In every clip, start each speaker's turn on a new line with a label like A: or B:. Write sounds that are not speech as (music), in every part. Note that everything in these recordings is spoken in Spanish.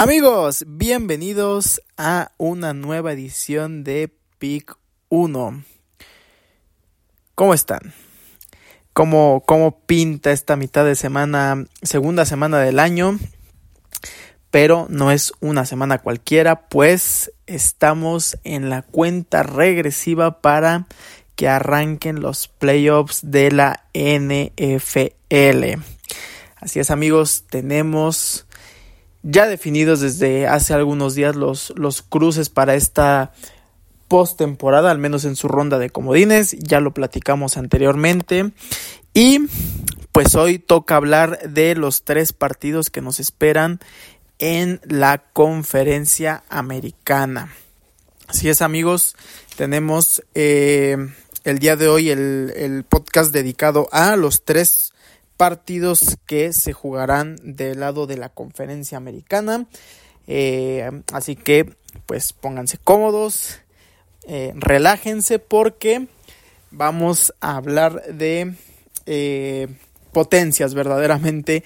A: Amigos, bienvenidos a una nueva edición de PIC 1. ¿Cómo están? ¿Cómo, ¿Cómo pinta esta mitad de semana, segunda semana del año? Pero no es una semana cualquiera, pues estamos en la cuenta regresiva para que arranquen los playoffs de la NFL. Así es amigos, tenemos ya definidos desde hace algunos días los, los cruces para esta postemporada, al menos en su ronda de comodines, ya lo platicamos anteriormente. Y pues hoy toca hablar de los tres partidos que nos esperan en la conferencia americana. Así es amigos, tenemos eh, el día de hoy el, el podcast dedicado a los tres partidos que se jugarán del lado de la conferencia americana. Eh, así que pues pónganse cómodos, eh, relájense porque vamos a hablar de eh, potencias verdaderamente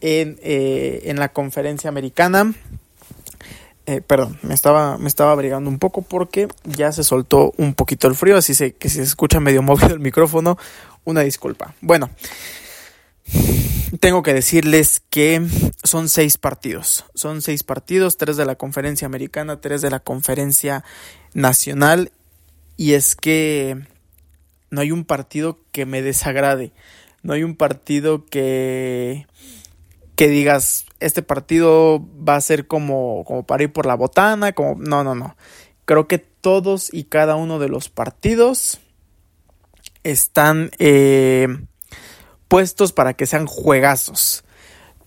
A: en, en, la conferencia americana. perdón, me estaba, me estaba abrigando un poco porque ya se soltó un poquito el frío, así que si se escucha medio móvil el micrófono, una disculpa. Bueno, tengo que decirles que son seis partidos. Son seis partidos, tres de la conferencia americana, tres de la conferencia nacional. Y es que no hay un partido que me desagrade. No hay un partido que, que digas, este partido va a ser como, como para ir por la botana. Como... No, no, no. Creo que todos y cada uno de los partidos están... Eh, puestos para que sean juegazos.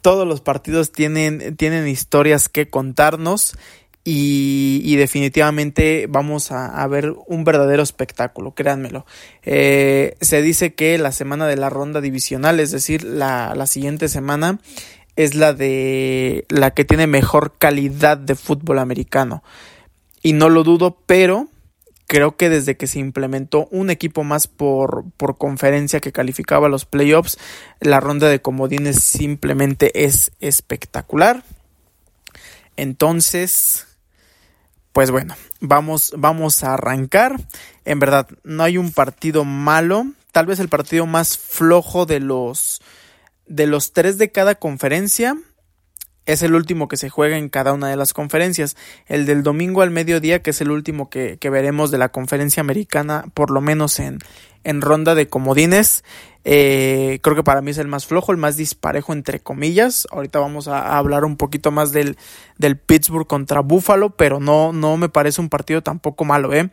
A: Todos los partidos tienen, tienen historias que contarnos y, definitivamente vamos a, ver un verdadero espectáculo, créanmelo. Eh, se dice que la semana de la ronda divisional, es decir, la, la siguiente semana, es la de la que tiene mejor calidad de fútbol americano. Y no lo dudo, pero Creo que desde que se implementó un equipo más por, por conferencia que calificaba los playoffs, la ronda de comodines simplemente es espectacular. Entonces, pues bueno, vamos, vamos a arrancar. En verdad, no hay un partido malo. Tal vez el partido más flojo de los, de los tres de cada conferencia es el último que se juega en cada una de las conferencias. El del domingo al mediodía, que es el último que, veremos de la conferencia americana, por lo menos en, en ronda de comodines. Eh, creo que para mí es el más flojo, el más disparejo entre comillas. Ahorita vamos a, hablar un poquito más del, del, Pittsburgh contra Buffalo, pero no, no me parece un partido tampoco malo, ¿eh?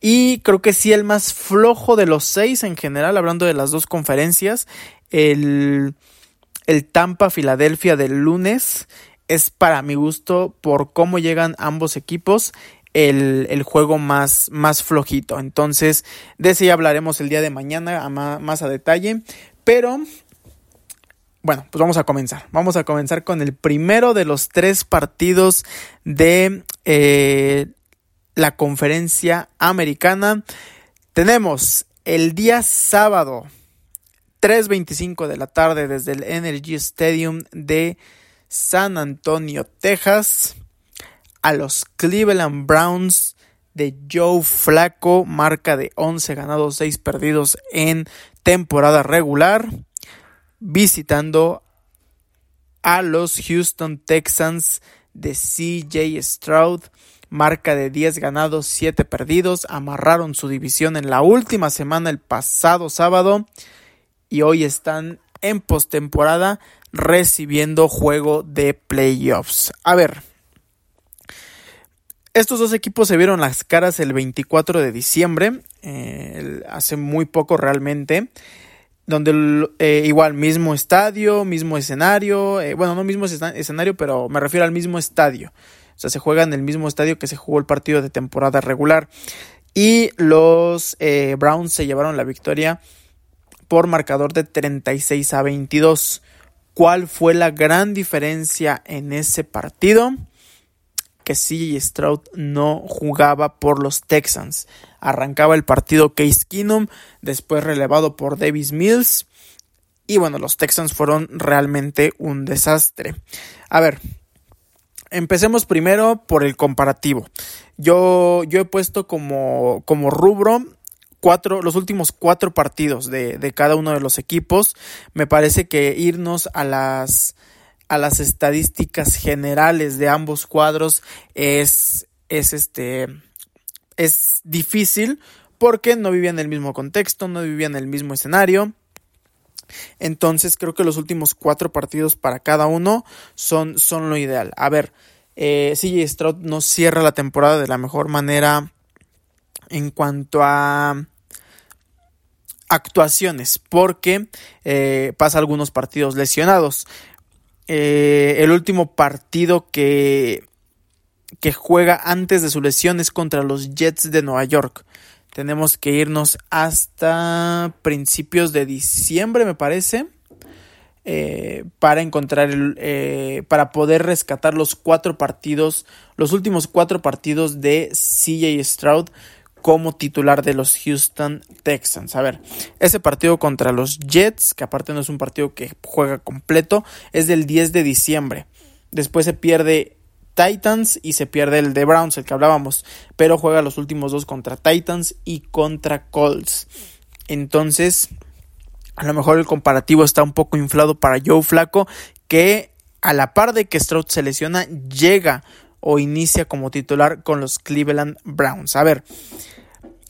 A: Y creo que sí el más flojo de los seis en general, hablando de las dos conferencias. El el Tampa Filadelfia del lunes es para mi gusto por cómo llegan ambos equipos el, juego más, más flojito. Entonces, de ese ya hablaremos el día de mañana más, a detalle. Pero, bueno, pues vamos a comenzar. Vamos a comenzar con el primero de los tres partidos de eh, la conferencia americana. Tenemos el día sábado 3.25 de la tarde desde el Energy Stadium de San Antonio, Texas, a los Cleveland Browns de Joe Flaco, marca de 11 ganados, 6 perdidos en temporada regular, visitando a los Houston Texans de CJ Stroud, marca de 10 ganados, 7 perdidos, amarraron su división en la última semana el pasado sábado y hoy están en postemporada recibiendo juego de playoffs. A ver, estos dos equipos se vieron las caras el 24 de diciembre, eh, hace muy poco realmente, donde eh, igual mismo estadio, mismo escenario, eh, bueno, no mismo escenario, pero me refiero al mismo estadio. O sea, se juega en el mismo estadio que se jugó el partido de temporada regular. Y los Browns se llevaron la victoria por marcador de 36 a 22. ¿Cuál fue la gran diferencia en ese partido? Que CJ Stroud no jugaba por los Texans. Arrancaba el partido Case Keenum, después relevado por Davis Mills. Y bueno, los Texans fueron realmente un desastre. A ver, Empecemos primero por el comparativo. Yo, yo he puesto como, como rubro cuatro, los últimos cuatro partidos de, de, cada uno de los equipos. Me parece que irnos a las, a las estadísticas generales de ambos cuadros es, es este, es difícil porque no vivían el mismo contexto, no vivían el mismo escenario. Entonces creo que los últimos cuatro partidos para cada uno son, son lo ideal. A ver, eh, CJ Stroud no cierra la temporada de la mejor manera en cuanto a actuaciones porque eh, pasa algunos partidos lesionados. Eh, el último partido que, que juega antes de su lesión es contra los Jets de Nueva York tenemos que irnos hasta principios de diciembre, me parece. Eh, para encontrar el, para poder rescatar los cuatro partidos, los últimos cuatro partidos de CJ Stroud como titular de los Houston Texans. A ver, ese partido contra los Jets, que aparte no es un partido que juega completo, es del 10 de diciembre. Después se pierde Titans y se pierde el de Browns, el que hablábamos, pero juega los últimos dos contra Titans y contra Colts. Entonces, a lo mejor el comparativo está un poco inflado para Joe Flaco, que a la par de que Stroud se lesiona, llega o inicia como titular con los Cleveland Browns. A ver,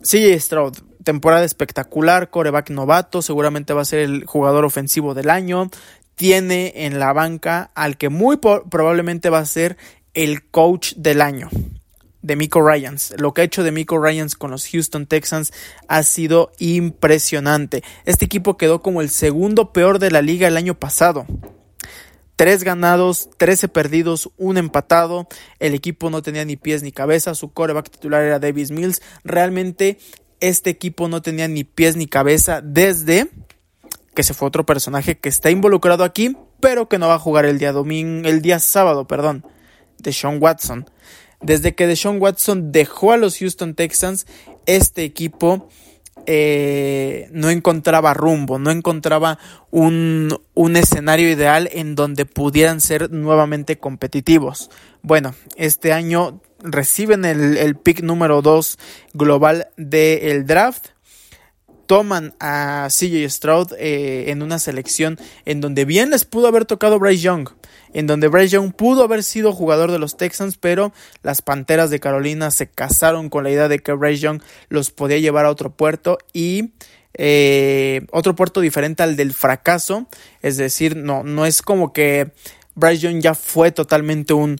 A: sigue Stroud, temporada espectacular, coreback novato, seguramente va a ser el jugador ofensivo del año. Tiene en la banca al que muy probablemente va a ser el coach del año de Miko Ryans. Lo que ha hecho de Miko Ryans con los Houston Texans ha sido impresionante. Este equipo quedó como el segundo peor de la liga el año pasado. Tres ganados, trece perdidos, un empatado. El equipo no tenía ni pies ni cabeza. Su coreback titular era Davis Mills. Realmente este equipo no tenía ni pies ni cabeza desde que se fue otro personaje que está involucrado aquí, pero que no va a jugar el día domingo, el día sábado, perdón de Sean Watson. Desde que Deshaun Watson dejó a los Houston Texans, este equipo eh, no encontraba rumbo, no encontraba un, un, escenario ideal en donde pudieran ser nuevamente competitivos. Bueno, este año reciben el, el pick número 2 global del draft. Toman a CJ Stroud eh, en una selección en donde bien les pudo haber tocado Bryce Young en donde Bryce Young pudo haber sido jugador de los Texans, pero las Panteras de Carolina se casaron con la idea de que Bryce Young los podía llevar a otro puerto y eh, otro puerto diferente al del fracaso, es decir, no, no es como que Bryce Young ya fue totalmente un,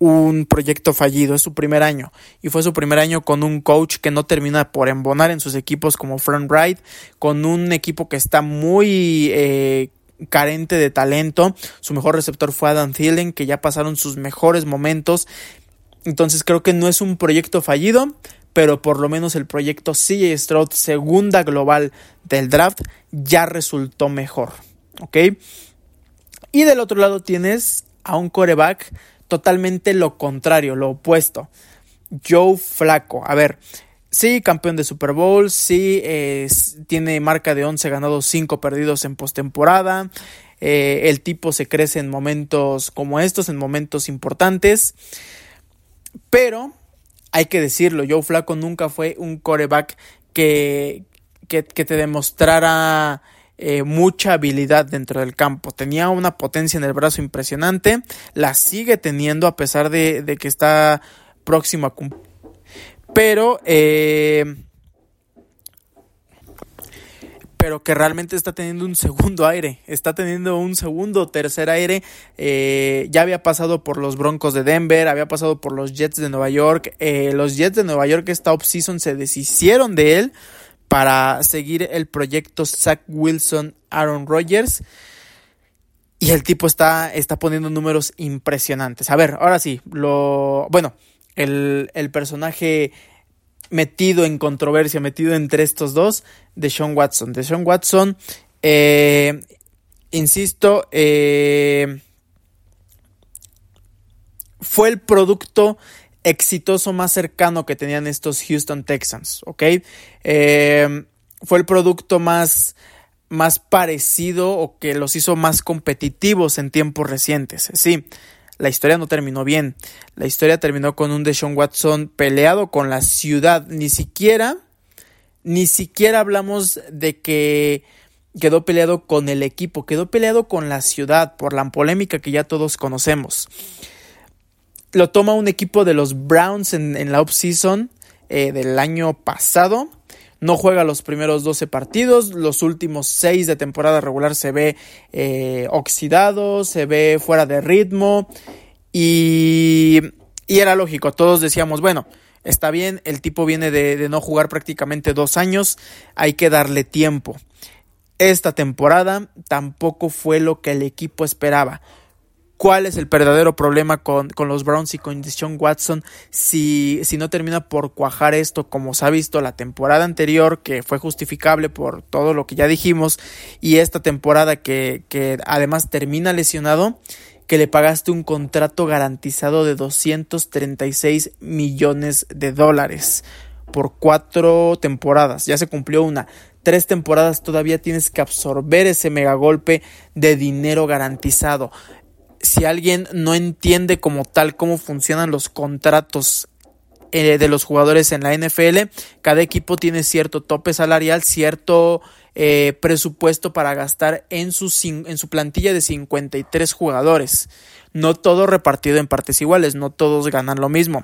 A: un proyecto fallido, es su primer año. Y fue su primer año con un coach que no termina por embonar en sus equipos como Frank Wright, con un equipo que está muy eh, carente de talento. Su mejor receptor fue Adam Thielen, que ya pasaron sus mejores momentos. Entonces creo que no es un proyecto fallido, pero por lo menos el proyecto CJ Stroud, segunda global del draft, ya resultó mejor. ¿Ok? Y del otro lado tienes a un coreback totalmente lo contrario, lo opuesto. Joe Flaco. A ver, Sí, campeón de Super Bowl, sí, tiene marca de 11 ganados, 5 perdidos en postemporada. Eh, el tipo se crece en momentos como estos, en momentos importantes. Pero hay que decirlo, Joe Flaco nunca fue un coreback que, que, te demostrara eh, mucha habilidad dentro del campo. Tenía una potencia en el brazo impresionante, la sigue teniendo a pesar de, de que está próximo a cumplir pero eh, pero que realmente está teniendo un segundo aire, está teniendo un segundo, tercer aire. Eh, ya había pasado por los Broncos de Denver, había pasado por los Jets de Nueva York. Eh, los Jets de Nueva York esta offseason se deshicieron de él para seguir el proyecto Zach Wilson, Aaron Rodgers. Y el tipo está, está poniendo números impresionantes. A ver, ahora sí, lo. Bueno, el, personaje metido en controversia, metido entre estos dos, de Sean Watson. De Sean Watson, eh, insisto, eh, fue el producto exitoso más cercano que tenían estos Houston Texans, ¿ok? Eh, fue el producto más, más parecido o que los hizo más competitivos en tiempos recientes, sí. La historia no terminó bien. La historia terminó con un Deshaun Watson peleado con la ciudad. Ni siquiera, ni siquiera hablamos de que quedó peleado con el equipo, quedó peleado con la ciudad por la polémica que ya todos conocemos. Lo toma un equipo de los Browns en, la offseason eh, del año pasado. No juega los primeros 12 partidos, los últimos 6 de temporada regular se ve eh, oxidado, se ve fuera de ritmo y, era lógico, todos decíamos, bueno, está bien, el tipo viene de no jugar prácticamente dos años, hay que darle tiempo. Esta temporada tampoco fue lo que el equipo esperaba. ¿Cuál es el verdadero problema con, los Browns y con Deshaun Watson si, si no termina por cuajar esto como se ha visto la temporada anterior que fue justificable por todo lo que ya dijimos y esta temporada que, que además termina lesionado? que le pagaste un contrato garantizado de 236 millones de dólares por cuatro temporadas. Ya se cumplió una tres temporadas todavía tienes que absorber ese megagolpe de dinero garantizado. Si alguien no entiende como tal cómo funcionan los contratos eh, de los jugadores en la NFL, cada equipo tiene cierto tope salarial, cierto eh, presupuesto para gastar en su, en su plantilla de 53 jugadores. No todo repartido en partes iguales, no todos ganan lo mismo.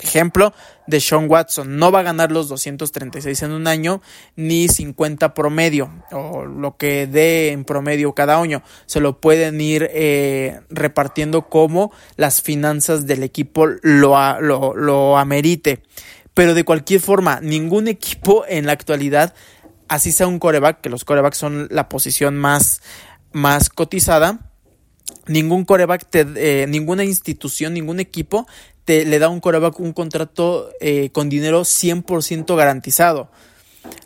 A: Ejemplo de Sean Watson, no va a ganar los 236 en un año ni 50 promedio o lo que dé en promedio cada año. Se lo pueden ir eh, repartiendo como las finanzas del equipo lo, lo, amerite. Pero de cualquier forma, ningún equipo en la actualidad, así sea un coreback, que los corebacks son la posición más, más cotizada, ningún coreback, eh, ninguna institución, ningún equipo le da un coreback un contrato eh, con dinero 100% garantizado.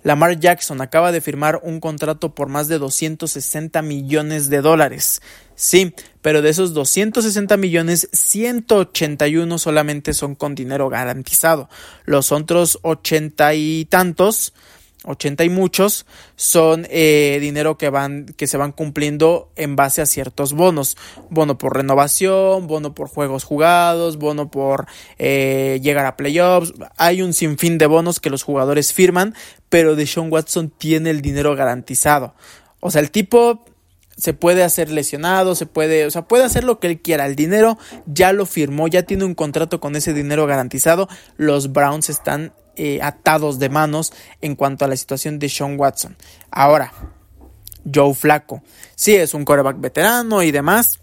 A: Lamar Jackson acaba de firmar un contrato por más de 260 millones de dólares. Sí, pero de esos 260 millones, 181 solamente son con dinero garantizado. Los otros ochenta y tantos 80 y muchos son eh, dinero que van que se van cumpliendo en base a ciertos bonos bono por renovación bono por juegos jugados bono por eh, llegar a playoffs hay un sinfín de bonos que los jugadores firman pero Deshaun Watson tiene el dinero garantizado o sea el tipo se puede hacer lesionado, se puede, o sea, puede hacer lo que él quiera. El dinero ya lo firmó, ya tiene un contrato con ese dinero garantizado. Los Browns están eh, atados de manos en cuanto a la situación de Sean Watson. Ahora, Joe Flaco. Sí, es un coreback veterano y demás.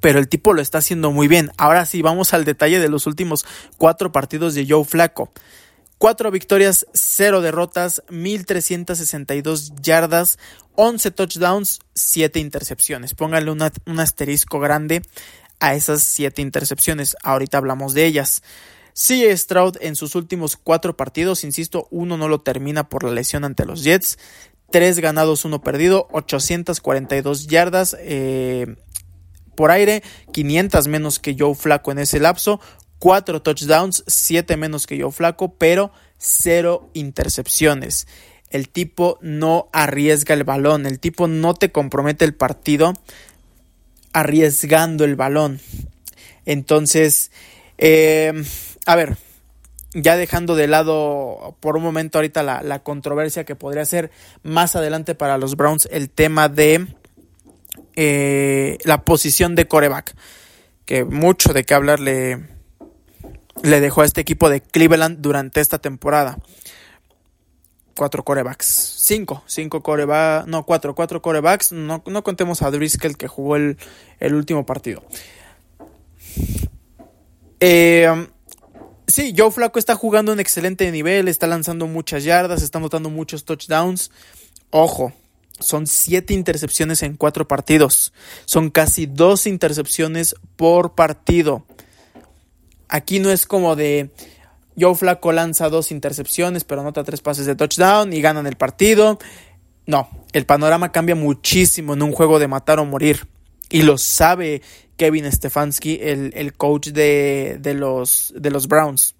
A: Pero el tipo lo está haciendo muy bien. Ahora sí, vamos al detalle de los últimos cuatro partidos de Joe Flaco. Cuatro victorias, cero derrotas, 1362 yardas, 11 touchdowns, 7 intercepciones. Pónganle un asterisco grande a esas 7 intercepciones. Ahorita hablamos de ellas. Sí, Stroud en sus últimos cuatro partidos, insisto, uno no lo termina por la lesión ante los Jets. Tres ganados, uno perdido, 842 yardas eh, por aire, 500 menos que Joe Flaco en ese lapso, cuatro touchdowns, siete menos que Joe Flaco, pero cero intercepciones. El tipo no arriesga el balón, el tipo no te compromete el partido arriesgando el balón. Entonces, eh, a ver, ya dejando de lado por un momento ahorita la, controversia que podría ser más adelante para los Browns el tema de eh, la posición de coreback, que mucho de qué hablar le, dejó a este equipo de Cleveland durante esta temporada. Cuatro corebacks, cinco, cinco corebacks, no, cuatro, cuatro corebacks, no, no contemos a Driscoll que jugó el, el último partido. Eh, Sí, Joe Flaco está jugando un excelente nivel, está lanzando muchas yardas, está anotando muchos touchdowns. Ojo, son siete intercepciones en cuatro partidos. Son casi dos intercepciones por partido. Aquí no es como de Joe Flaco lanza dos intercepciones, pero anota tres pases de touchdown y ganan el partido. No, el panorama cambia muchísimo en un juego de matar o morir. Y lo sabe Kevin Stefanski, el, coach de, los, de los Browns.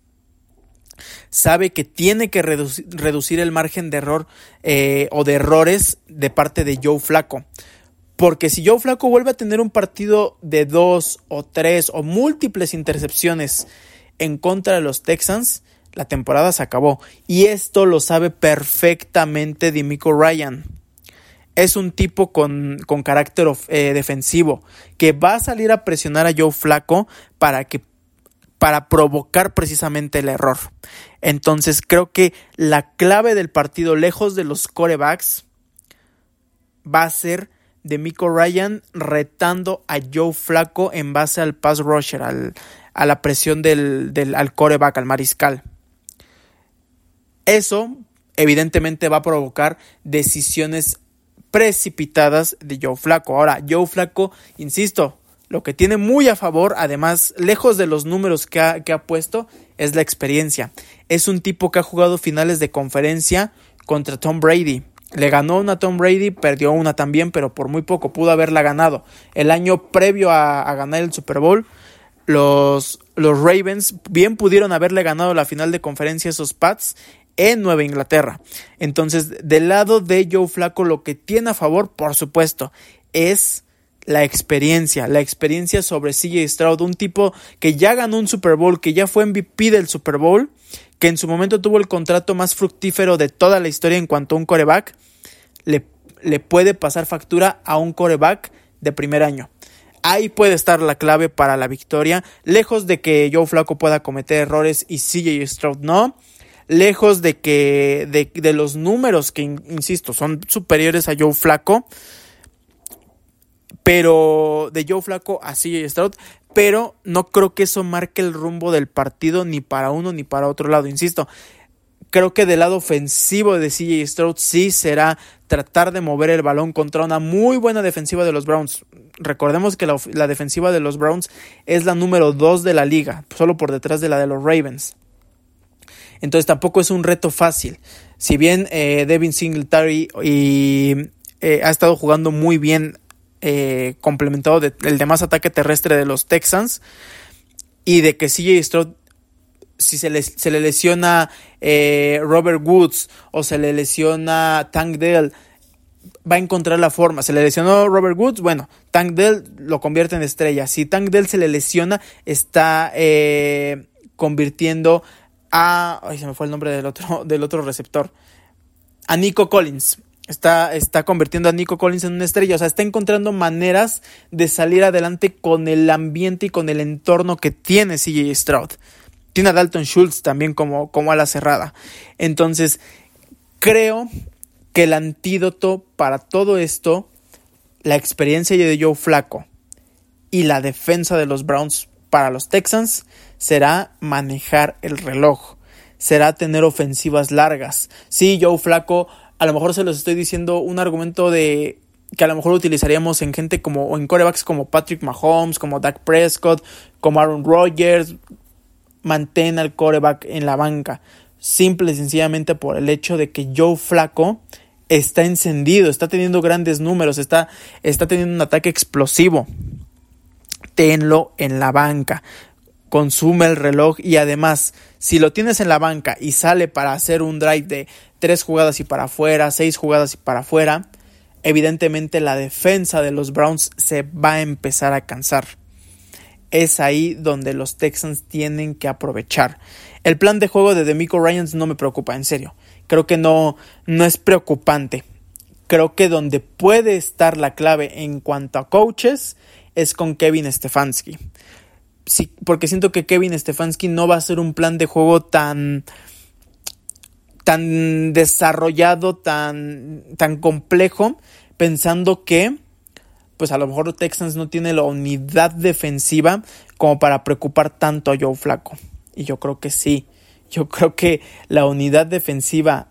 A: Sabe que tiene que reducir, el margen de error eh, o de errores de parte de Joe Flaco. Porque si Joe Flaco vuelve a tener un partido de dos o tres o múltiples intercepciones en contra de los Texans, la temporada se acabó. Y esto lo sabe perfectamente Dimico Ryan. Es un tipo con, carácter eh, defensivo que va a salir a presionar a Joe Flaco para que para provocar precisamente el error. Entonces creo que la clave del partido, lejos de los corebacks, va a ser de Miko Ryan retando a Joe Flaco en base al pass rusher, a la presión del, del al coreback, al mariscal. Eso evidentemente va a provocar decisiones precipitadas de Joe Flaco. Ahora, Joe Flaco, insisto, lo que tiene muy a favor, además, lejos de los números que ha, que ha puesto, es la experiencia. Es un tipo que ha jugado finales de conferencia contra Tom Brady. Le ganó una Tom Brady, perdió una también, pero por muy poco pudo haberla ganado. El año previo a, ganar el Super Bowl, los, los, Ravens bien pudieron haberle ganado la final de conferencia a esos Pats en Nueva Inglaterra. Entonces, del lado de Joe Flaco, lo que tiene a favor, por supuesto, es la experiencia, la experiencia sobre CJ Stroud, un tipo que ya ganó un Super Bowl, que ya fue MVP del Super Bowl, que en su momento tuvo el contrato más fructífero de toda la historia en cuanto a un coreback, le, le puede pasar factura a un coreback de primer año. Ahí puede estar la clave para la victoria, lejos de que Joe Flaco pueda cometer errores y CJ Stroud no, lejos de que de, los números que insisto son superiores a Joe Flaco pero de Joe Flaco a CJ Stroud, pero no creo que eso marque el rumbo del partido ni para uno ni para otro lado, insisto. Creo que del lado ofensivo de CJ Stroud sí será tratar de mover el balón contra una muy buena defensiva de los Browns. Recordemos que la, defensiva de los Browns es la número 2 de la liga, solo por detrás de la de los Ravens. Entonces tampoco es un reto fácil. Si bien eh, Devin Singletary y, eh, ha estado jugando muy bien eh, complementado del demás ataque terrestre de los Texans y de que CJ Stroud si se le, se le lesiona eh, Robert Woods o se le lesiona Tank Dell va a encontrar la forma. Se le lesionó Robert Woods, bueno, Tank Dell lo convierte en estrella. Si Tank Dell se le lesiona, está eh, convirtiendo a. Ay, se me fue el nombre del otro, (laughs) del otro receptor. A Nico Collins. Está, está convirtiendo a Nico Collins en una estrella. O sea, está encontrando maneras de salir adelante con el ambiente y con el entorno que tiene CJ Stroud. Tiene a Dalton Schultz también como, como a la cerrada. Entonces, creo que el antídoto para todo esto, la experiencia de Joe Flaco y la defensa de los Browns para los Texans, será manejar el reloj. Será tener ofensivas largas. Sí, Joe Flaco a lo mejor se los estoy diciendo un argumento de que a lo mejor utilizaríamos en gente como en corebacks como Patrick Mahomes, como Dak Prescott, como Aaron Rodgers, mantén al coreback en la banca, simple y sencillamente por el hecho de que Joe Flaco está encendido, está teniendo grandes números, está, está teniendo un ataque explosivo. Tenlo en la banca consume el reloj y además si lo tienes en la banca y sale para hacer un drive de tres jugadas y para afuera, seis jugadas y para afuera, evidentemente la defensa de los Browns se va a empezar a cansar. Es ahí donde los Texans tienen que aprovechar. El plan de juego de Demico Ryans no me preocupa, en serio. Creo que no, no es preocupante. Creo que donde puede estar la clave en cuanto a coaches es con Kevin Stefanski sí, porque siento que Kevin Stefanski no va a ser un plan de juego tan tan desarrollado, tan, tan complejo, pensando que pues a lo mejor Texans no tiene la unidad defensiva como para preocupar tanto a Joe Flaco. Y yo creo que sí. Yo creo que la unidad defensiva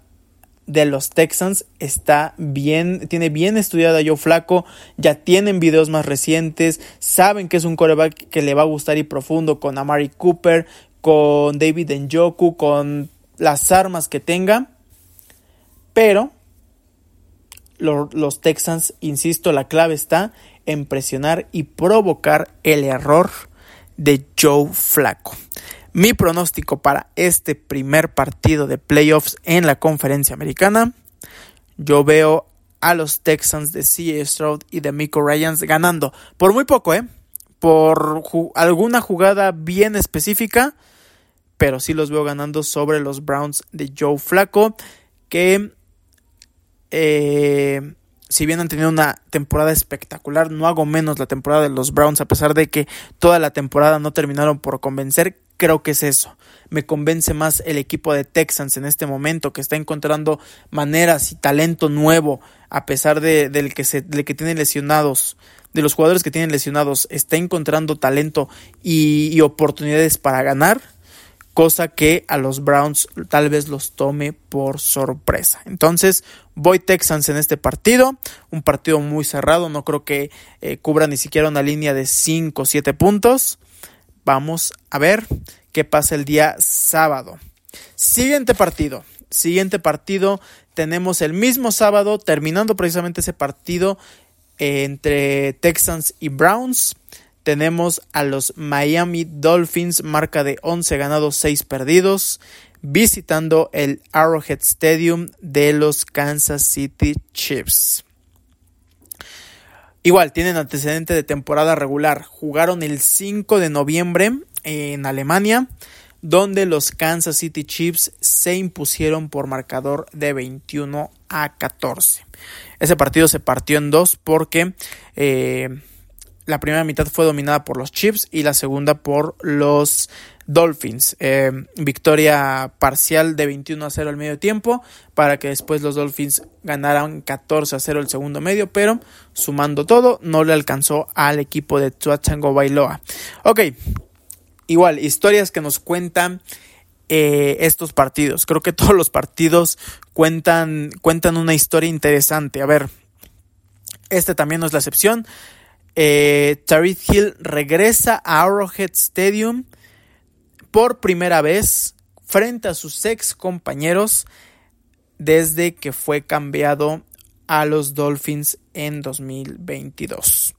A: de los Texans está bien, tiene bien estudiada Joe Flaco, ya tienen videos más recientes, saben que es un coreback que le va a gustar y profundo con Amari Cooper, con David Njoku, con las armas que tenga, pero los Texans, insisto, la clave está en presionar y provocar el error de Joe Flaco. Mi pronóstico para este primer partido de playoffs en la conferencia americana, yo veo a los Texans de C.A. Stroud y de Miko Ryans ganando. Por muy poco, ¿eh? Por alguna jugada bien específica. Pero sí los veo ganando sobre los Browns de Joe Flaco. Que eh, si bien han tenido una temporada espectacular, no hago menos la temporada de los Browns, a pesar de que toda la temporada no terminaron por convencer, creo que es eso. Me convence más el equipo de Texans en este momento, que está encontrando maneras y talento nuevo, a pesar de, que se, que tienen lesionados, de los jugadores que tienen lesionados, está encontrando talento y oportunidades para ganar cosa que a los Browns tal vez los tome por sorpresa. Entonces, voy Texans en este partido, un partido muy cerrado, no creo que eh, cubra ni siquiera una línea de 5 o 7 puntos. Vamos a ver qué pasa el día sábado. Siguiente partido. Siguiente partido. Tenemos el mismo sábado, terminando precisamente ese partido eh, entre Texans y Browns tenemos a los Miami Dolphins, marca de 11 ganados, 6 perdidos, visitando el Arrowhead Stadium de los Kansas City Chiefs. Igual, tienen antecedente de temporada regular. Jugaron el 5 de noviembre en Alemania, donde los Kansas City Chiefs se impusieron por marcador de 21 a 14. Ese partido se partió en dos porque... Eh, la primera mitad fue dominada por los Chiefs y la segunda por los Dolphins. Eh, victoria parcial de 21 a 0 al medio tiempo para que después los Dolphins ganaran 14 a 0 el segundo medio, pero sumando todo no le alcanzó al equipo de Tuachango Bailoa. Ok, igual, historias que nos cuentan eh, estos partidos. Creo que todos los partidos cuentan, cuentan una historia interesante. A ver, este también no es la excepción. Eh, Hill regresa a Arrowhead Stadium por primera vez frente a sus ex compañeros desde que fue cambiado a los Dolphins en 2022.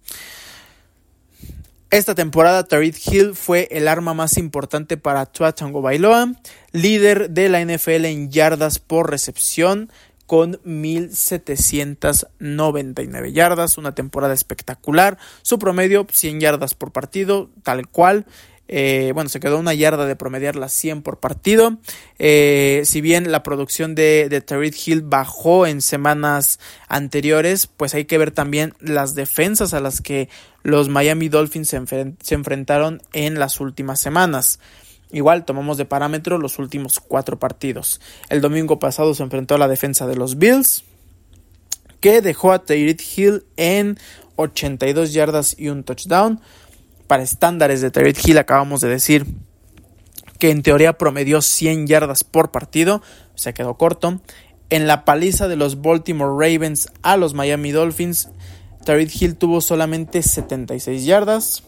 A: Esta temporada Tariq Hill fue el arma más importante para Tua Bailoa, líder de la NFL en yardas por recepción, con 1799 yardas, una temporada espectacular, su promedio 100 yardas por partido, tal cual. Eh, bueno, se quedó una yarda de promediar las 100 por partido. Eh, si bien la producción de, de Hill bajó en semanas anteriores, pues hay que ver también las defensas a las que los Miami Dolphins se enfrentaron en las últimas semanas. Igual tomamos de parámetro los últimos cuatro partidos. El domingo pasado se enfrentó a la defensa de los Bills, que dejó a Tyreek Hill en 82 yardas y un touchdown. Para estándares de Tyreek Hill acabamos de decir que en teoría promedió 100 yardas por partido, se quedó corto. En la paliza de los Baltimore Ravens a los Miami Dolphins, Tyreek Hill tuvo solamente 76 yardas.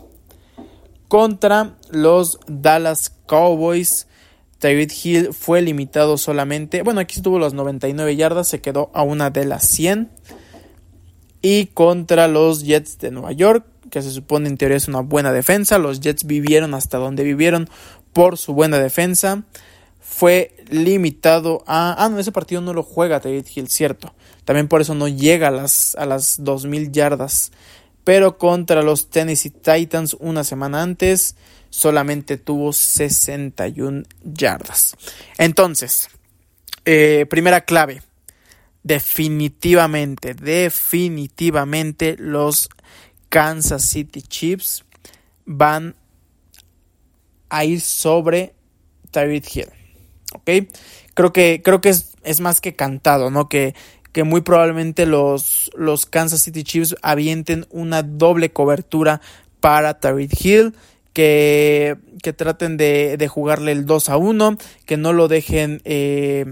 A: Contra los Dallas Cowboys, David Hill fue limitado solamente, bueno, aquí estuvo las 99 yardas, se quedó a una de las 100. Y contra los Jets de Nueva York, que se supone en teoría es una buena defensa, los Jets vivieron hasta donde vivieron por su buena defensa. Fue limitado a... Ah, no, ese partido no lo juega David Hill, cierto. También por eso no llega a las, a las 2000 yardas pero contra los Tennessee Titans una semana antes solamente tuvo 61 yardas. Entonces, eh, primera clave, definitivamente, definitivamente los Kansas City Chiefs van a ir sobre Tyreek Hill. ¿Ok? Creo que, creo que es, es, más que cantado, ¿no? Que que muy probablemente los, los Kansas City Chiefs avienten una doble cobertura para Tariq Hill. Que, que traten de, de, jugarle el 2 a 1, que no lo dejen eh,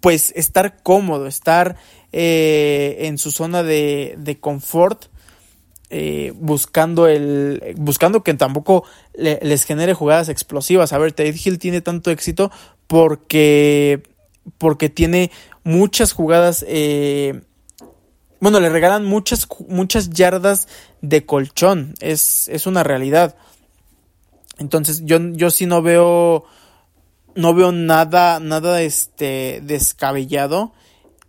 A: pues estar cómodo, estar eh, en su zona de, de confort. Eh, buscando el buscando que tampoco les genere jugadas explosivas. A ver, Ted Hill tiene tanto éxito porque porque tiene muchas jugadas, eh, bueno, le regalan muchas, muchas yardas de colchón, es, es una realidad. Entonces yo, yo sí no veo, no veo nada, nada este, descabellado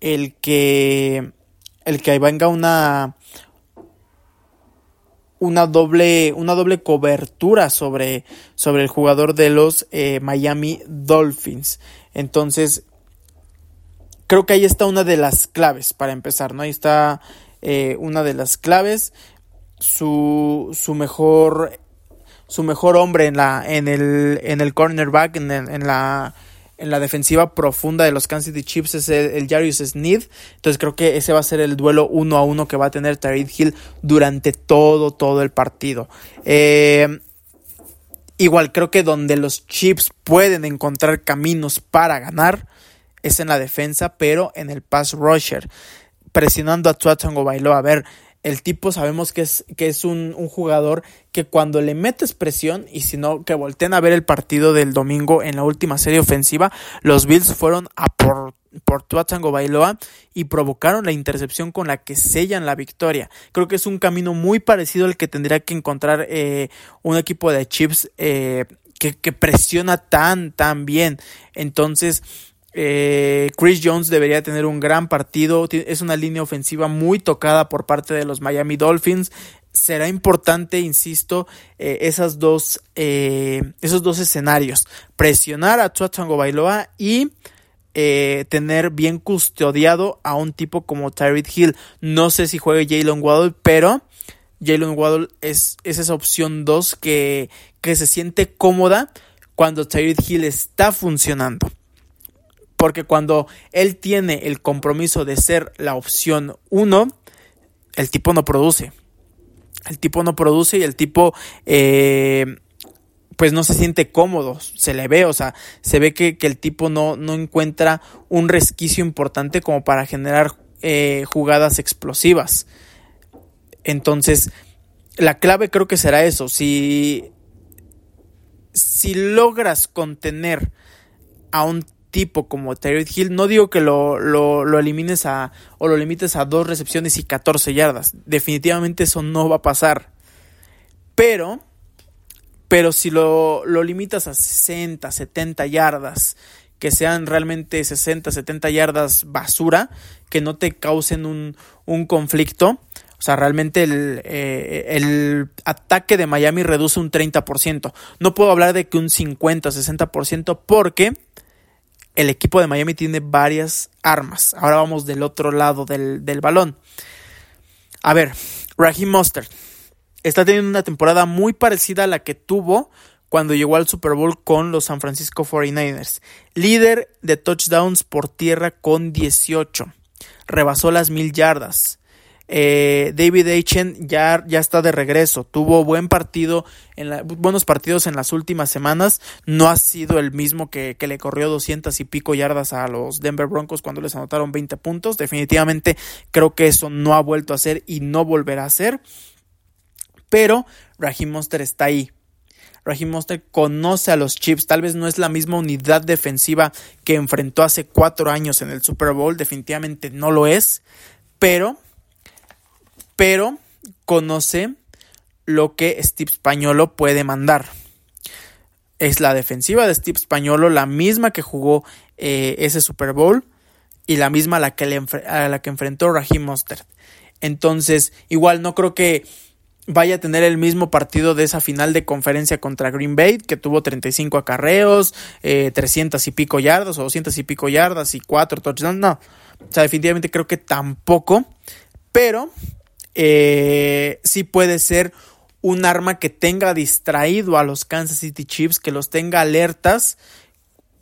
A: el que el que venga una una doble una doble cobertura sobre sobre el jugador de los eh, Miami Dolphins entonces creo que ahí está una de las claves para empezar no ahí está eh, una de las claves su, su mejor su mejor hombre en la en el en el cornerback en, en la en la defensiva profunda de los Kansas City Chiefs es el, Jarius Sneed. Entonces creo que ese va a ser el duelo uno a uno que va a tener Tariq Hill durante todo, todo el partido. Eh, igual creo que donde los Chiefs pueden encontrar caminos para ganar es en la defensa, pero en el pass rusher. Presionando a Tua Bailoa. A ver, el tipo sabemos que es, que es un, jugador que cuando le metes presión y si no, que volteen a ver el partido del domingo en la última serie ofensiva, los Bills fueron a por, por Tuatango Bailoa y provocaron la intercepción con la que sellan la victoria. Creo que es un camino muy parecido al que tendría que encontrar eh, un equipo de Chips eh, que, que presiona tan, tan bien. Entonces, eh, Chris Jones debería tener un gran partido. Es una línea ofensiva muy tocada por parte de los Miami Dolphins. Será importante, insisto, eh, esas dos, eh, esos dos escenarios. Presionar a Tua Bailoa y tener bien custodiado a un tipo como Tyreek Hill. No sé si juegue Jalen Waddle, pero Jalen Waddle es, es esa opción 2 que, que se siente cómoda cuando Tyreek Hill está funcionando. Porque cuando él tiene el compromiso de ser la opción 1, el tipo no produce. El tipo no produce y el tipo eh, pues no se siente cómodo, se le ve, o sea, se ve que, el tipo no, no, encuentra un resquicio importante como para generar eh, jugadas explosivas. Entonces, la clave creo que será eso, si, si logras contener a un tipo como Terry Hill, no digo que lo, lo, elimines a o lo limites a dos recepciones y 14 yardas. Definitivamente eso no va a pasar. Pero, pero si lo, lo limitas a 60, 70 yardas, que sean realmente 60, 70 yardas basura, que no te causen un, un conflicto. O sea, realmente el, eh, el, ataque de Miami reduce un 30%. No puedo hablar de que un 50, 60% porque el equipo de Miami tiene varias armas. Ahora vamos del otro lado del, balón. A ver, Raheem Mostert está teniendo una temporada muy parecida a la que tuvo cuando llegó al Super Bowl con los San Francisco 49ers. Líder de touchdowns por tierra con 18. Rebasó las mil yardas. Eh, David Achen ya, ya está de regreso. Tuvo buen partido, en buenos partidos en las últimas semanas. No ha sido el mismo que, le corrió 200 y pico yardas a los Denver Broncos cuando les anotaron 20 puntos. Definitivamente creo que eso no ha vuelto a ser y no volverá a ser. Pero Raheem Monster está ahí. Raheem Monster conoce a los Chips. Tal vez no es la misma unidad defensiva que enfrentó hace cuatro años en el Super Bowl. Definitivamente no lo es. Pero pero conoce lo que Steve Spagnolo puede mandar. Es la defensiva de Steve Spagnolo, la misma que jugó eh, ese Super Bowl y la misma a la que, le a la que enfrentó Raheem Mostert. Entonces, igual no creo que vaya a tener el mismo partido de esa final de conferencia contra Green Bay, que tuvo 35 acarreos, 300 eh, y pico yardas, o 200 y pico yardas y 4 touchdowns. No, o sea, definitivamente creo que tampoco. Pero eh, sí puede ser un arma que tenga distraído a los Kansas City Chiefs, que los tenga alertas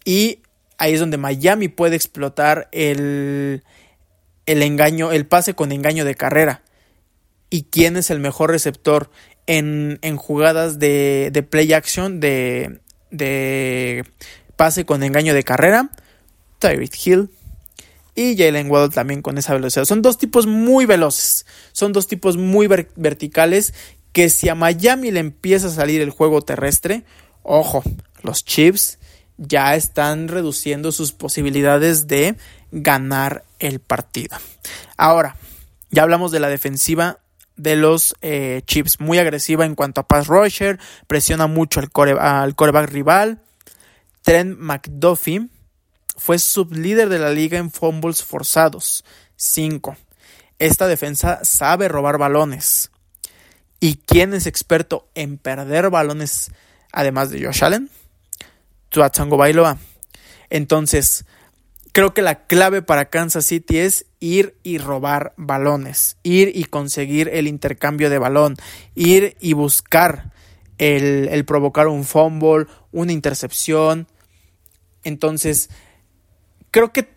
A: y ahí es donde Miami puede explotar el, el engaño, el pase con engaño de carrera. ¿Y quién es el mejor receptor en, en jugadas de, de, play action, de, de pase con engaño de carrera? Tyreek Hill y Jalen Waddle también con esa velocidad. Son dos tipos muy veloces, son dos tipos muy verticales que si a Miami le empieza a salir el juego terrestre, ojo, los Chiefs ya están reduciendo sus posibilidades de ganar el partido. Ahora, ya hablamos de la defensiva de los eh, Chiefs, muy agresiva en cuanto a pass rusher, presiona mucho al, core, al coreback rival. Trent McDuffie fue sublíder de la liga en fumbles forzados. 5. Esta defensa sabe robar balones. ¿Y quién es experto en perder balones además de Josh Allen? Tua Bailoa. Entonces, creo que la clave para Kansas City es ir y robar balones, ir y conseguir el intercambio de balón, ir y buscar el, el provocar un fumble, una intercepción. Entonces, creo que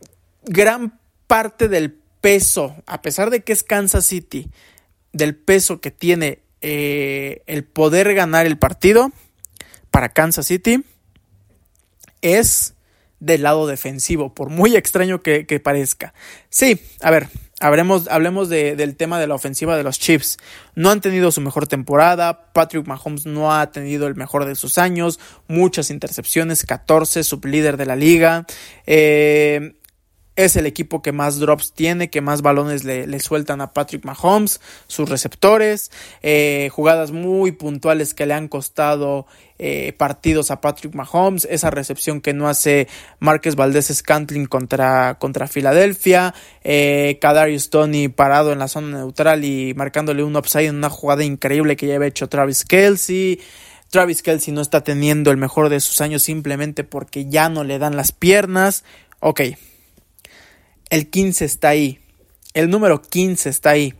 A: gran parte del peso, a pesar de que es Kansas City, del peso que tiene eh, el poder ganar el partido para Kansas City, es del lado defensivo, por muy extraño que, parezca. Sí, a ver, hablemos, hablemos del tema de la ofensiva de los Chiefs. No han tenido su mejor temporada, Patrick Mahomes no ha tenido el mejor de sus años, muchas intercepciones, 14, sublíder de la liga. Eh, es el equipo que más drops tiene, que más balones le, sueltan a Patrick Mahomes, sus receptores, eh, jugadas muy puntuales que le han costado eh, partidos a Patrick Mahomes, esa recepción que no hace Márquez Valdés Scantling contra, contra Filadelfia, eh, Kadarius Tony parado en la zona neutral y marcándole un upside en una jugada increíble que ya había hecho Travis Kelsey. Travis Kelsey no está teniendo el mejor de sus años simplemente porque ya no le dan las piernas. Ok, el 15 está ahí. El número 15 está ahí.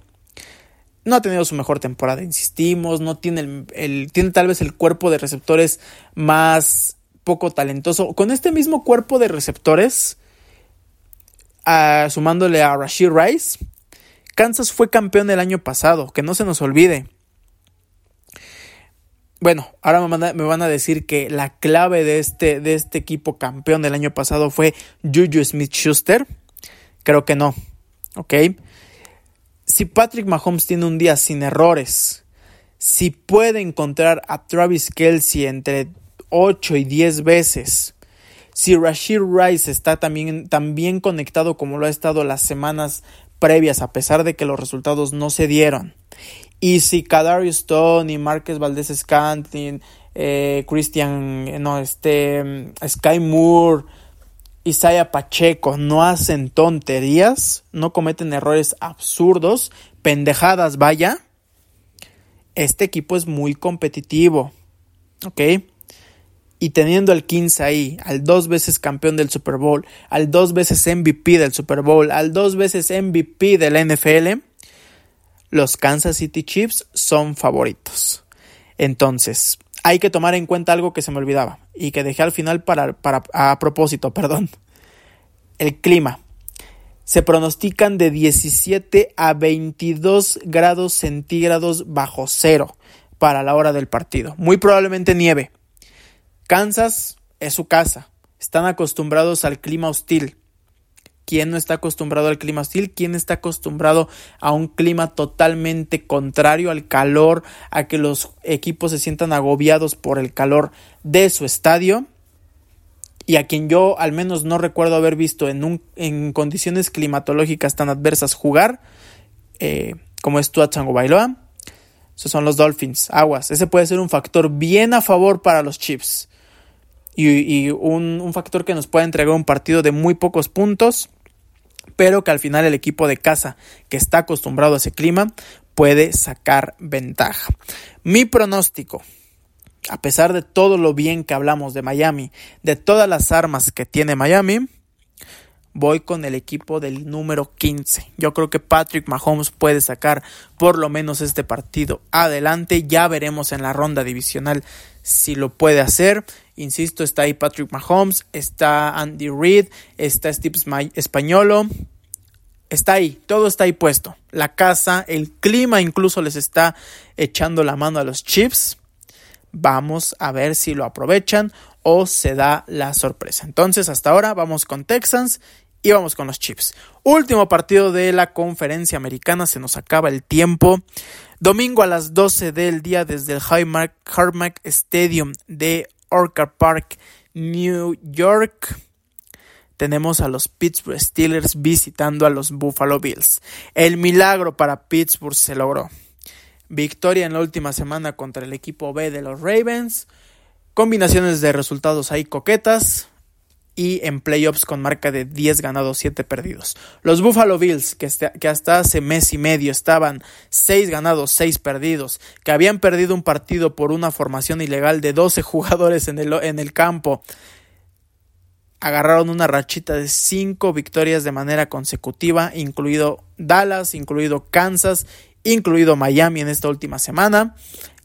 A: No ha tenido su mejor temporada, insistimos. No tiene el, tiene tal vez el cuerpo de receptores más poco talentoso. Con este mismo cuerpo de receptores, sumándole a Rashid Rice, Kansas fue campeón el año pasado, que no se nos olvide. Bueno, ahora me, van a decir que la clave de este, de este equipo campeón del año pasado fue Juju Smith Schuster. Creo que no. ¿Ok? Si Patrick Mahomes tiene un día sin errores, si puede encontrar a Travis Kelsey entre 8 y 10 veces, si Rashid Rice está también, también conectado como lo ha estado las semanas previas, a pesar de que los resultados no se dieron, y si Kadarius Stone y Marquez Valdez Scantin, eh, Christian, no, este, Sky Moore, Isaiah Pacheco no hacen tonterías, no cometen errores absurdos, pendejadas, vaya, este equipo es muy competitivo. ¿Ok? Y teniendo al 15 ahí, al dos veces campeón del Super Bowl, al dos veces MVP del Super Bowl, al dos veces MVP del NFL, los Kansas City Chiefs son favoritos. Entonces, hay que tomar en cuenta algo que se me olvidaba y que dejé al final para, para a propósito, (laughs) perdón. El clima. Se pronostican de 17 a 22 grados centígrados bajo cero para la hora del partido. Muy probablemente nieve. Kansas es su casa. Están acostumbrados al clima hostil. ¿Quién no está acostumbrado al clima hostil? ¿Quién está acostumbrado a un clima totalmente contrario al calor, a que los equipos se sientan agobiados por el calor de su estadio? Y a quien yo al menos no recuerdo haber visto en, condiciones climatológicas tan adversas jugar, eh, como es Tua Chango Bailoa, esos son los Dolphins, aguas. Ese puede ser un factor bien a favor para los Chiefs. Y, un, un factor que nos puede entregar un partido de muy pocos puntos pero que al final el equipo de casa que está acostumbrado a ese clima puede sacar ventaja. Mi pronóstico, a pesar de todo lo bien que hablamos de Miami, de todas las armas que tiene Miami, voy con el equipo del número 15. Yo creo que Patrick Mahomes puede sacar por lo menos este partido adelante. Ya veremos en la ronda divisional si lo puede hacer. Insisto, está ahí Patrick Mahomes, está Andy Reid, está Steve Españolo. Está ahí, todo está ahí puesto. La casa, el clima incluso les está echando la mano a los Chiefs. Vamos a ver si lo aprovechan o se da la sorpresa. Entonces, hasta ahora vamos con Texans y vamos con los Chiefs. Último partido de la conferencia americana, se nos acaba el tiempo. Domingo a las 12 del día desde el Highmark Stadium de Orchard Park, New York. Tenemos a los Pittsburgh Steelers visitando a los Buffalo Bills. El milagro para Pittsburgh se logró. Victoria en la última semana contra el equipo B de los Ravens. Combinaciones de resultados ahí coquetas y en playoffs con marca de 10 ganados, 7 perdidos. Los Buffalo Bills, que, que, hasta hace mes y medio estaban 6 ganados, 6 perdidos, que habían perdido un partido por una formación ilegal de 12 (laughs) jugadores en el, en el campo, agarraron una rachita de 5 victorias de manera consecutiva, incluido Dallas, incluido Kansas, incluido Miami en esta última semana,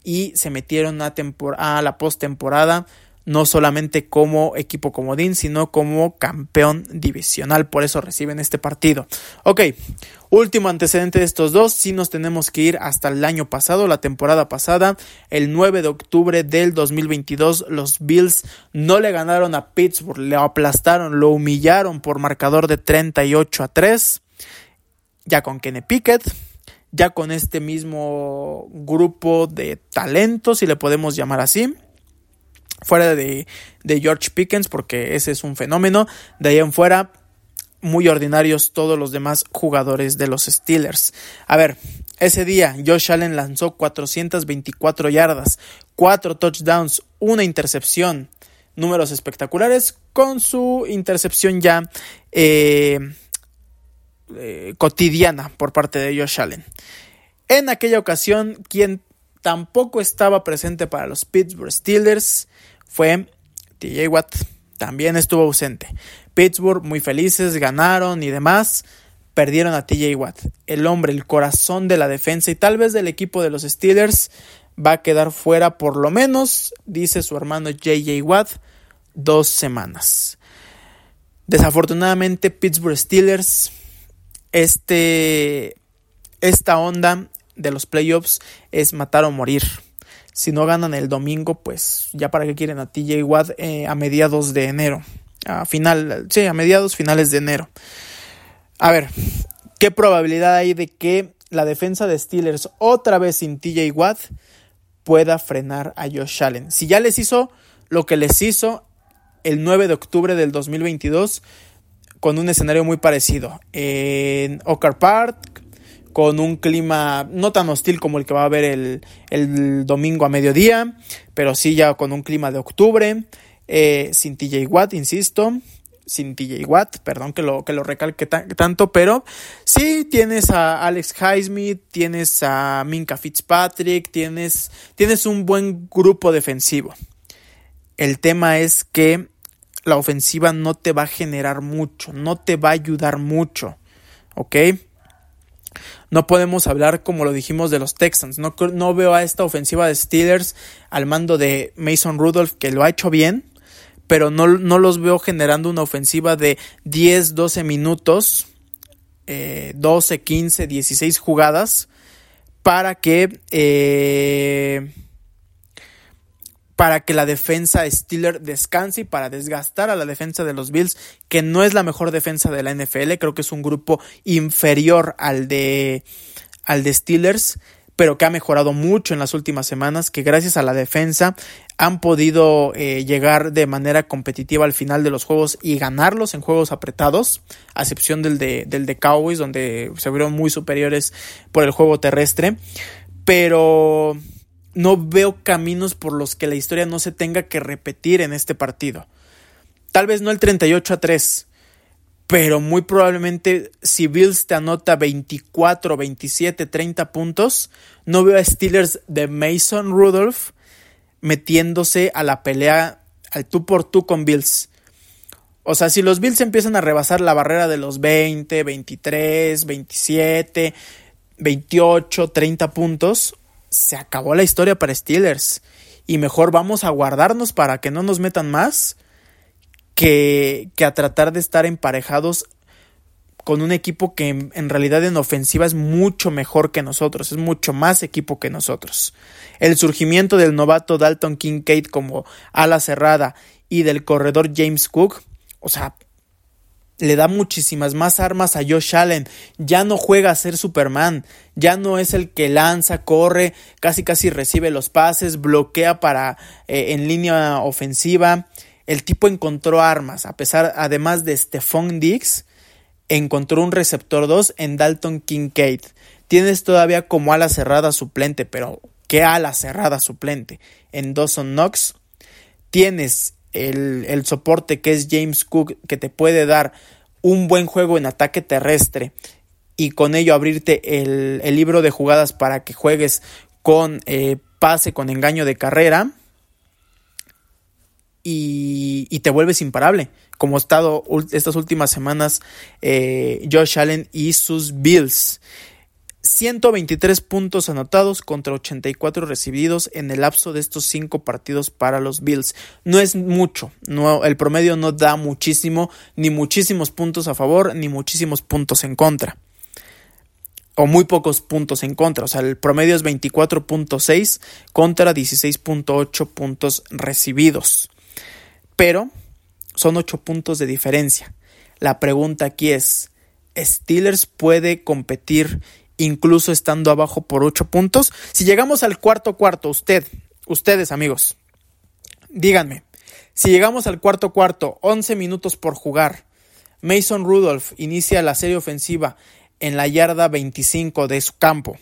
A: y se metieron a, a la postemporada no solamente como equipo comodín, sino como campeón divisional. Por eso reciben este partido. Ok, último antecedente de estos dos. Si nos tenemos que ir hasta el año pasado, la temporada pasada, el 9 de octubre del 2022, los Bills no le ganaron a Pittsburgh, le aplastaron, lo humillaron por marcador de 38 a 3. Ya con Kenny Pickett, ya con este mismo grupo de talentos, si le podemos llamar así fuera de, George Pickens, porque ese es un fenómeno. De ahí en fuera, muy ordinarios todos los demás jugadores de los Steelers. A ver, ese día Josh Allen lanzó 424 yardas, 4 touchdowns, una intercepción. Números espectaculares con su intercepción ya eh, eh, cotidiana por parte de Josh Allen. En aquella ocasión, quien tampoco estaba presente para los Pittsburgh Steelers fue TJ Watt. También estuvo ausente. Pittsburgh muy felices, ganaron y demás. Perdieron a TJ Watt. El hombre, el corazón de la defensa y tal vez del equipo de los Steelers va a quedar fuera por lo menos, dice su hermano JJ Watt, dos semanas. Desafortunadamente, Pittsburgh Steelers, este, esta onda de los playoffs es matar o morir. Si no ganan el domingo, pues ya para qué quieren a TJ Watt eh, a mediados de enero. A final, sí, a mediados finales de enero. A ver, ¿qué probabilidad hay de que la defensa de Steelers otra vez sin TJ Watt pueda frenar a Josh Allen? Si ya les hizo lo que les hizo el 9 de octubre del 2022 con un escenario muy parecido en Ocar Park, con un clima no tan hostil como el que va a haber el, domingo a mediodía, pero sí ya con un clima de octubre, eh, sin TJ Watt, insisto, sin TJ Watt, perdón que lo, que lo recalque tanto, pero sí tienes a Alex Highsmith, tienes a Minka Fitzpatrick, tienes, tienes un buen grupo defensivo. El tema es que la ofensiva no te va a generar mucho, no te va a ayudar mucho, ¿ok? No podemos hablar como lo dijimos de los Texans. No, no veo a esta ofensiva de Steelers al mando de Mason Rudolph que lo ha hecho bien, pero no, los veo generando una ofensiva de 10, 12 minutos, 12, 15, 16 jugadas para que eh, para que la defensa Steeler descanse y para desgastar a la defensa de los Bills, que no es la mejor defensa de la NFL, creo que es un grupo inferior al de al de Steelers, pero que ha mejorado mucho en las últimas semanas, que gracias a la defensa han podido eh, llegar de manera competitiva al final de los juegos y ganarlos en juegos apretados, a excepción del de, del de Cowboys, donde se vieron muy superiores por el juego terrestre. Pero no veo caminos por los que la historia no se tenga que repetir en este partido. Tal vez no el 38 a 3, pero muy probablemente si Bills te anota 24, 27, 30 puntos, no veo a Steelers de Mason Rudolph metiéndose a la pelea al tú por tú con Bills. O sea, si los Bills empiezan a rebasar la barrera de los 20, 23, 27, 28, 30 puntos, se acabó la historia para Steelers. Y mejor vamos a guardarnos para que no nos metan más que, que a tratar de estar emparejados con un equipo que en, realidad en ofensiva es mucho mejor que nosotros, es mucho más equipo que nosotros. El surgimiento del novato Dalton Kincaid como ala cerrada y del corredor James Cook, o sea, le da muchísimas más armas a Josh Allen. Ya no juega a ser Superman. Ya no es el que lanza, corre, casi casi recibe los pases, bloquea para eh, en línea ofensiva. El tipo encontró armas, a pesar, además de Stephon Diggs, encontró un receptor 2 en Dalton Kincaid. Tienes todavía como ala cerrada suplente, pero ¿qué ala cerrada suplente? En Dawson Knox. Tienes el, el soporte que es James Cook, que te puede dar un buen juego en ataque terrestre y con ello abrirte el, el libro de jugadas para que juegues con eh, pase, con engaño de carrera y, y, te vuelves imparable, como ha estado estas últimas semanas eh, Josh Allen y sus Bills. 123 puntos anotados contra 84 recibidos en el lapso de estos cinco partidos para los Bills. No es mucho, no, el promedio no da muchísimo, ni muchísimos puntos a favor, ni muchísimos puntos en contra. O muy pocos puntos en contra. O sea, el promedio es 24.6 contra 16.8 puntos recibidos. Pero son 8 puntos de diferencia. La pregunta aquí es, ¿Steelers puede competir incluso estando abajo por 8 puntos. Si llegamos al cuarto cuarto, usted, ustedes amigos, díganme, si llegamos al cuarto cuarto, 11 minutos por jugar, Mason Rudolph inicia la serie ofensiva en la yarda 25 de su campo.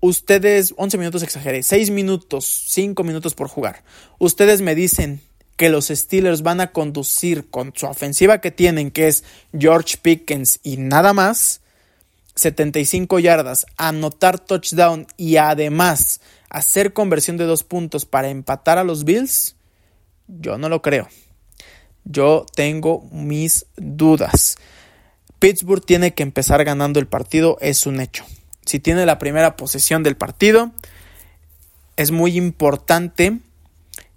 A: Ustedes, 11 minutos exageré, 6 minutos, 5 minutos por jugar. Ustedes me dicen que los Steelers van a conducir con su ofensiva que tienen, que es George Pickens y nada más, 75 yardas, anotar touchdown y además hacer conversión de dos puntos para empatar a los Bills, yo no lo creo. Yo tengo mis dudas. Pittsburgh tiene que empezar ganando el partido, es un hecho. Si tiene la primera posesión del partido, es muy importante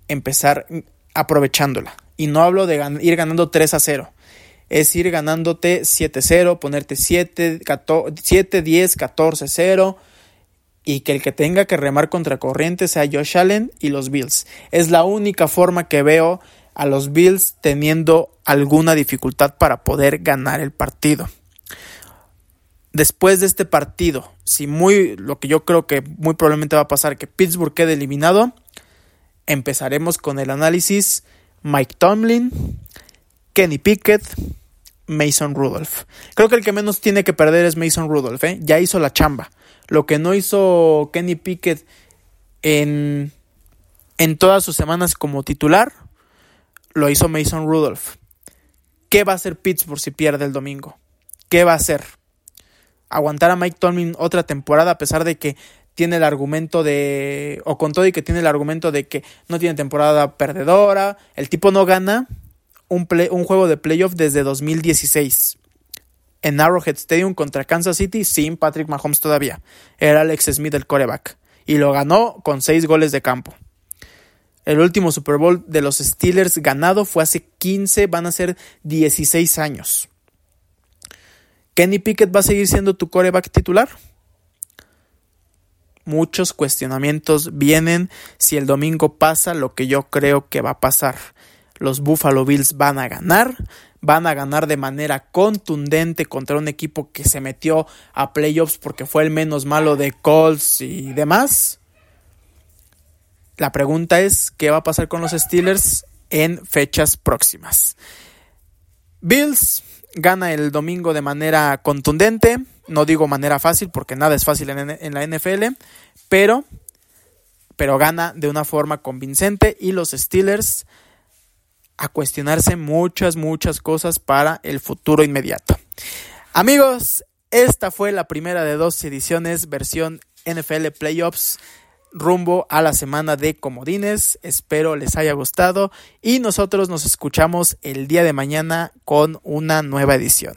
A: empezar aprovechándola. Y no hablo de ir ganando 3 a 0 es ir ganándote 7-0, ponerte 7, 7, 10, 14-0 y que el que tenga que remar contra corriente sea Josh Allen y los Bills. Es la única forma que veo a los Bills teniendo alguna dificultad para poder ganar el partido. Después de este partido, si muy lo que yo creo que muy probablemente va a pasar que Pittsburgh quede eliminado, empezaremos con el análisis Mike Tomlin, Kenny Pickett, Mason Rudolph. Creo que el que menos tiene que perder es Mason Rudolph, ¿eh? ya hizo la chamba. Lo que no hizo Kenny Pickett en, en todas sus semanas como titular, lo hizo Mason Rudolph. ¿Qué va a hacer Pittsburgh si pierde el domingo? ¿Qué va a hacer? ¿Aguantar a Mike Tomlin otra temporada a pesar de que tiene el argumento de, o con todo y que tiene el argumento de que no tiene temporada perdedora, el tipo no gana, un, juego de playoff desde 2016. En Arrowhead Stadium contra Kansas City sin Patrick Mahomes todavía. Era Alex Smith el coreback. Y lo ganó con 6 goles de campo. El último Super Bowl de los Steelers ganado fue hace 15, van a ser 16 años. ¿Kenny Pickett va a seguir siendo tu coreback titular? Muchos cuestionamientos vienen si el domingo pasa lo que yo creo que va a pasar los Buffalo Bills van a ganar, van a ganar de manera contundente contra un equipo que se metió a playoffs porque fue el menos malo de Colts y demás. La pregunta es, ¿qué va a pasar con los Steelers en fechas próximas? Bills gana el domingo de manera contundente, no digo manera fácil porque nada es fácil en, la NFL, pero, pero gana de una forma convincente y los Steelers a cuestionarse muchas, muchas cosas para el futuro inmediato. Amigos, esta fue la primera de dos ediciones versión NFL Playoffs rumbo a la semana de comodines. Espero les haya gustado y nosotros nos escuchamos el día de mañana con una nueva edición.